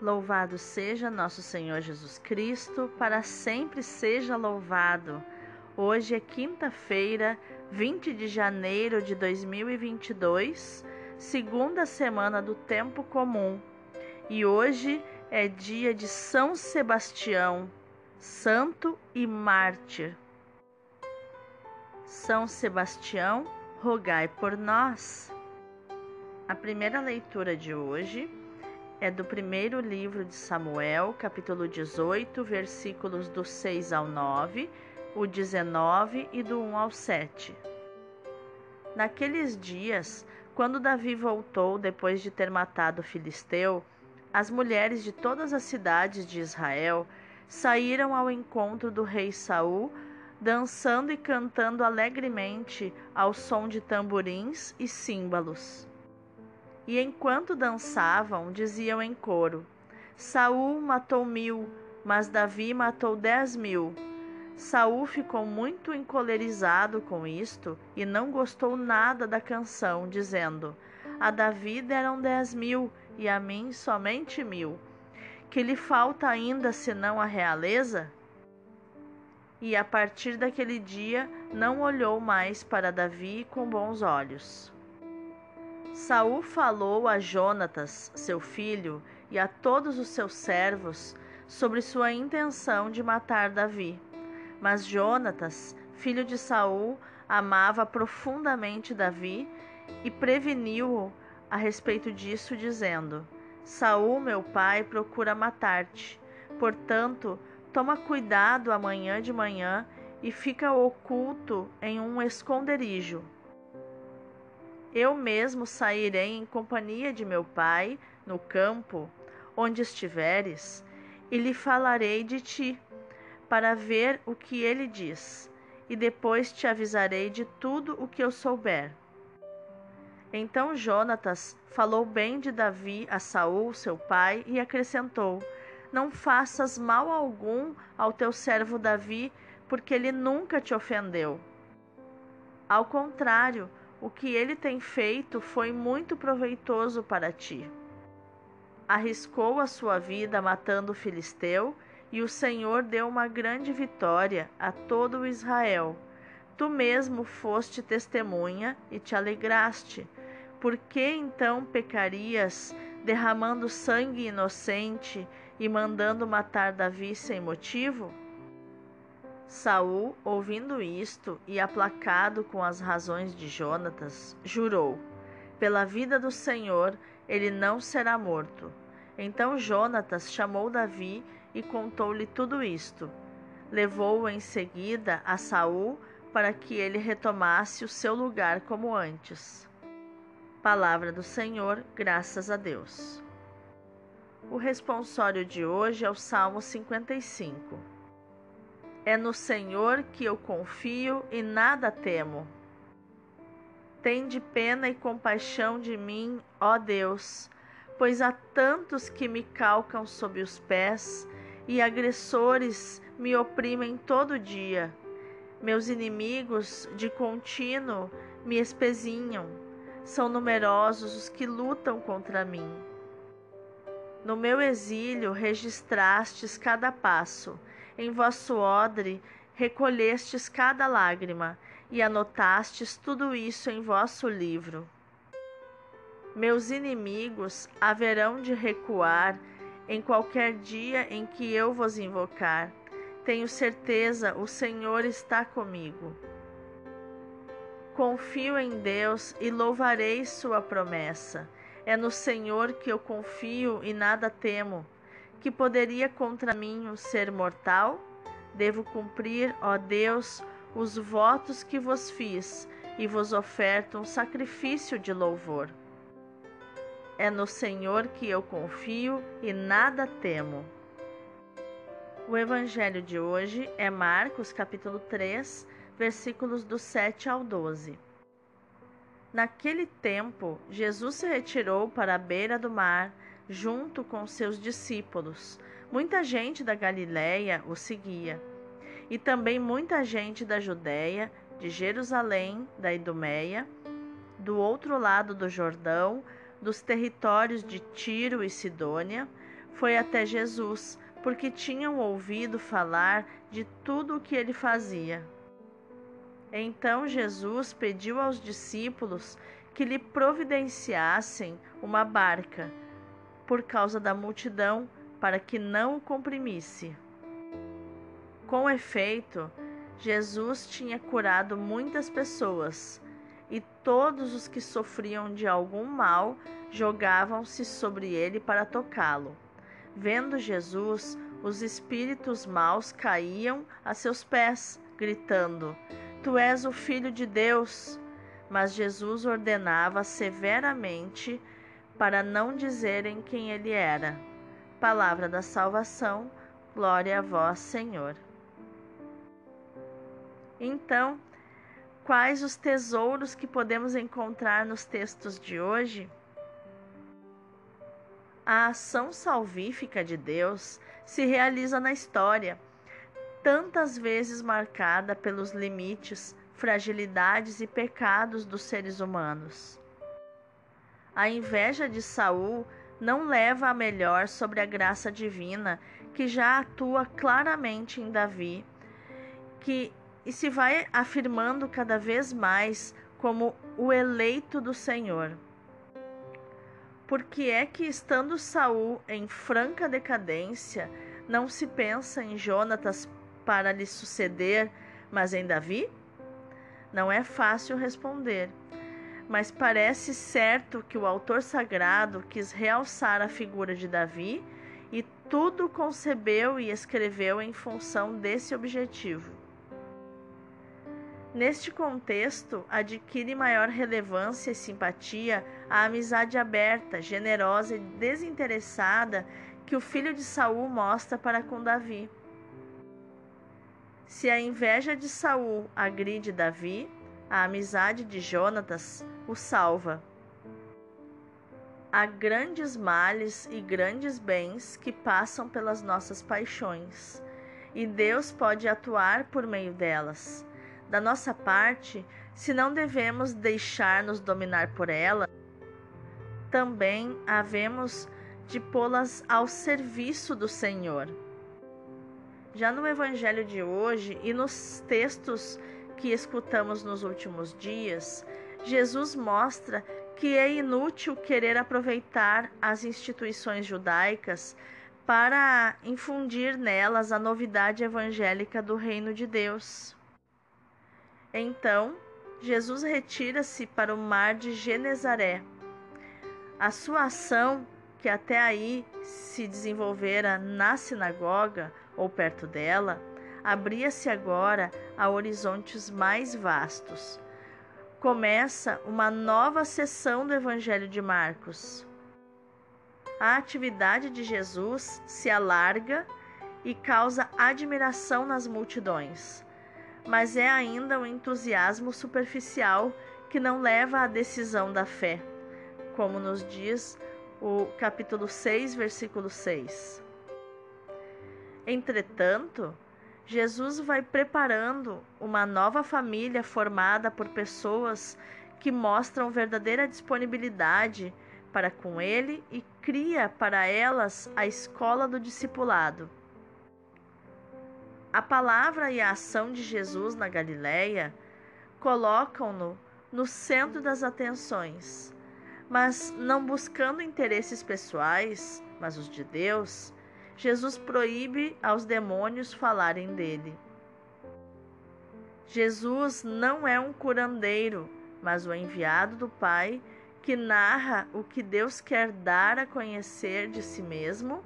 Louvado seja nosso Senhor Jesus Cristo, para sempre seja louvado. Hoje é quinta-feira, 20 de janeiro de 2022, segunda semana do tempo comum. E hoje é dia de São Sebastião, santo e mártir. São Sebastião, rogai por nós. A primeira leitura de hoje é do primeiro livro de Samuel, capítulo 18, versículos do 6 ao 9, o 19 e do 1 ao 7. Naqueles dias, quando Davi voltou depois de ter matado o filisteu, as mulheres de todas as cidades de Israel saíram ao encontro do rei Saul, dançando e cantando alegremente ao som de tamborins e símbolos. E enquanto dançavam, diziam em coro: Saul matou mil, mas Davi matou dez mil. Saul ficou muito encolerizado com isto e não gostou nada da canção, dizendo: A Davi deram dez mil e a mim somente mil. Que lhe falta ainda senão a realeza? E a partir daquele dia não olhou mais para Davi com bons olhos. Saul falou a Jonatas, seu filho, e a todos os seus servos sobre sua intenção de matar Davi. Mas Jonatas, filho de Saul, amava profundamente Davi e preveniu-o a respeito disso, dizendo: Saul, meu pai, procura matar-te. Portanto, toma cuidado amanhã de manhã e fica oculto em um esconderijo eu mesmo sairei em companhia de meu pai no campo onde estiveres, e lhe falarei de ti, para ver o que ele diz, e depois te avisarei de tudo o que eu souber. Então Jonatas falou bem de Davi a Saul, seu pai, e acrescentou: Não faças mal algum ao teu servo Davi, porque ele nunca te ofendeu. Ao contrário, o que ele tem feito foi muito proveitoso para ti. Arriscou a sua vida matando o filisteu, e o Senhor deu uma grande vitória a todo Israel. Tu mesmo foste testemunha e te alegraste. Por que então pecarias, derramando sangue inocente e mandando matar Davi sem motivo? Saul, ouvindo isto e aplacado com as razões de Jonatas, jurou: Pela vida do Senhor, ele não será morto. Então Jonatas chamou Davi e contou-lhe tudo isto. Levou-o em seguida a Saul para que ele retomasse o seu lugar como antes. Palavra do Senhor, graças a Deus. O responsório de hoje é o Salmo 55. É no Senhor que eu confio e nada temo. Tende pena e compaixão de mim, ó Deus, pois há tantos que me calcam sob os pés e agressores me oprimem todo dia. Meus inimigos de contínuo me espezinham. São numerosos os que lutam contra mim. No meu exílio registrastes cada passo em vosso odre recolhestes cada lágrima e anotastes tudo isso em vosso livro. Meus inimigos haverão de recuar em qualquer dia em que eu vos invocar. Tenho certeza, o Senhor está comigo. Confio em Deus e louvarei Sua promessa. É no Senhor que eu confio e nada temo que poderia contra mim o ser mortal? Devo cumprir, ó Deus, os votos que vos fiz e vos oferto um sacrifício de louvor. É no Senhor que eu confio e nada temo. O evangelho de hoje é Marcos, capítulo 3, versículos do 7 ao 12. Naquele tempo, Jesus se retirou para a beira do mar junto com seus discípulos. Muita gente da Galiléia o seguia, e também muita gente da Judéia, de Jerusalém, da Idumeia, do outro lado do Jordão, dos territórios de Tiro e Sidônia, foi até Jesus, porque tinham ouvido falar de tudo o que ele fazia. Então Jesus pediu aos discípulos que lhe providenciassem uma barca, por causa da multidão, para que não o comprimisse. Com efeito, Jesus tinha curado muitas pessoas, e todos os que sofriam de algum mal jogavam-se sobre ele para tocá-lo. Vendo Jesus, os espíritos maus caíam a seus pés, gritando: Tu és o Filho de Deus. Mas Jesus ordenava severamente para não dizerem quem ele era. Palavra da salvação, glória a vós, Senhor. Então, quais os tesouros que podemos encontrar nos textos de hoje? A ação salvífica de Deus se realiza na história, tantas vezes marcada pelos limites, fragilidades e pecados dos seres humanos. A inveja de Saul não leva a melhor sobre a graça divina que já atua claramente em Davi, que e se vai afirmando cada vez mais como o eleito do Senhor. Porque é que estando Saul em franca decadência, não se pensa em Jonatas para lhe suceder, mas em Davi? Não é fácil responder, mas parece certo que o autor sagrado quis realçar a figura de Davi e tudo concebeu e escreveu em função desse objetivo. Neste contexto, adquire maior relevância e simpatia a amizade aberta, generosa e desinteressada que o filho de Saul mostra para com Davi. Se a inveja de Saul agride Davi, a amizade de Jonatas o salva. Há grandes males e grandes bens que passam pelas nossas paixões, e Deus pode atuar por meio delas da nossa parte, se não devemos deixar-nos dominar por ela, também havemos de pô-las ao serviço do Senhor. Já no Evangelho de hoje e nos textos que escutamos nos últimos dias, Jesus mostra que é inútil querer aproveitar as instituições judaicas para infundir nelas a novidade evangélica do reino de Deus. Então, Jesus retira-se para o mar de Genezaré. A sua ação, que até aí se desenvolvera na sinagoga ou perto dela, abria-se agora a horizontes mais vastos. Começa uma nova sessão do Evangelho de Marcos. A atividade de Jesus se alarga e causa admiração nas multidões mas é ainda um entusiasmo superficial que não leva à decisão da fé, como nos diz o capítulo 6, versículo 6. Entretanto, Jesus vai preparando uma nova família formada por pessoas que mostram verdadeira disponibilidade para com ele e cria para elas a escola do discipulado. A palavra e a ação de Jesus na Galileia colocam-no no centro das atenções, mas não buscando interesses pessoais, mas os de Deus, Jesus proíbe aos demônios falarem dele. Jesus não é um curandeiro, mas o enviado do Pai que narra o que Deus quer dar a conhecer de si mesmo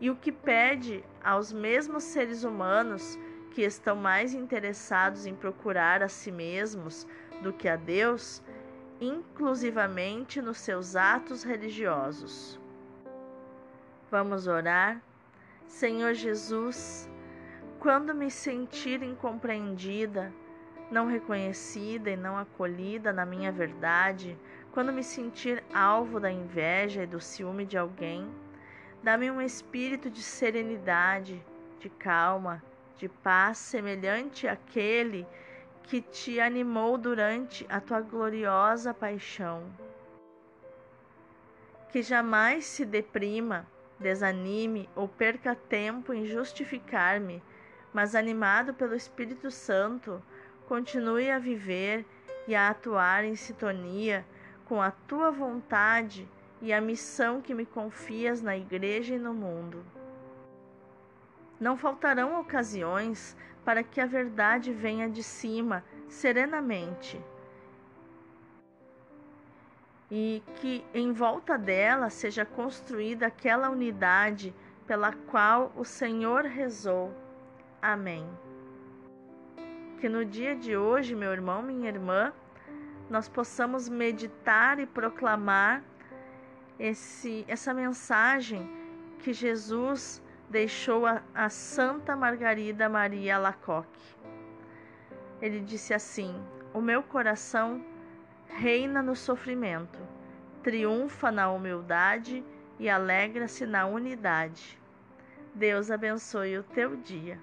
e o que pede aos mesmos seres humanos que estão mais interessados em procurar a si mesmos do que a Deus, inclusivamente nos seus atos religiosos. Vamos orar? Senhor Jesus, quando me sentir incompreendida, não reconhecida e não acolhida na minha verdade, quando me sentir alvo da inveja e do ciúme de alguém, Dá-me um espírito de serenidade, de calma, de paz semelhante àquele que te animou durante a tua gloriosa paixão. Que jamais se deprima desanime ou perca tempo em justificar-me, mas animado pelo Espírito Santo, continue a viver e a atuar em sintonia com a tua vontade e a missão que me confias na igreja e no mundo. Não faltarão ocasiões para que a verdade venha de cima serenamente e que em volta dela seja construída aquela unidade pela qual o Senhor rezou. Amém. Que no dia de hoje, meu irmão, minha irmã, nós possamos meditar e proclamar esse, essa mensagem que Jesus deixou a, a Santa Margarida Maria Alacoque. Ele disse assim: O meu coração reina no sofrimento, triunfa na humildade e alegra-se na unidade. Deus abençoe o teu dia.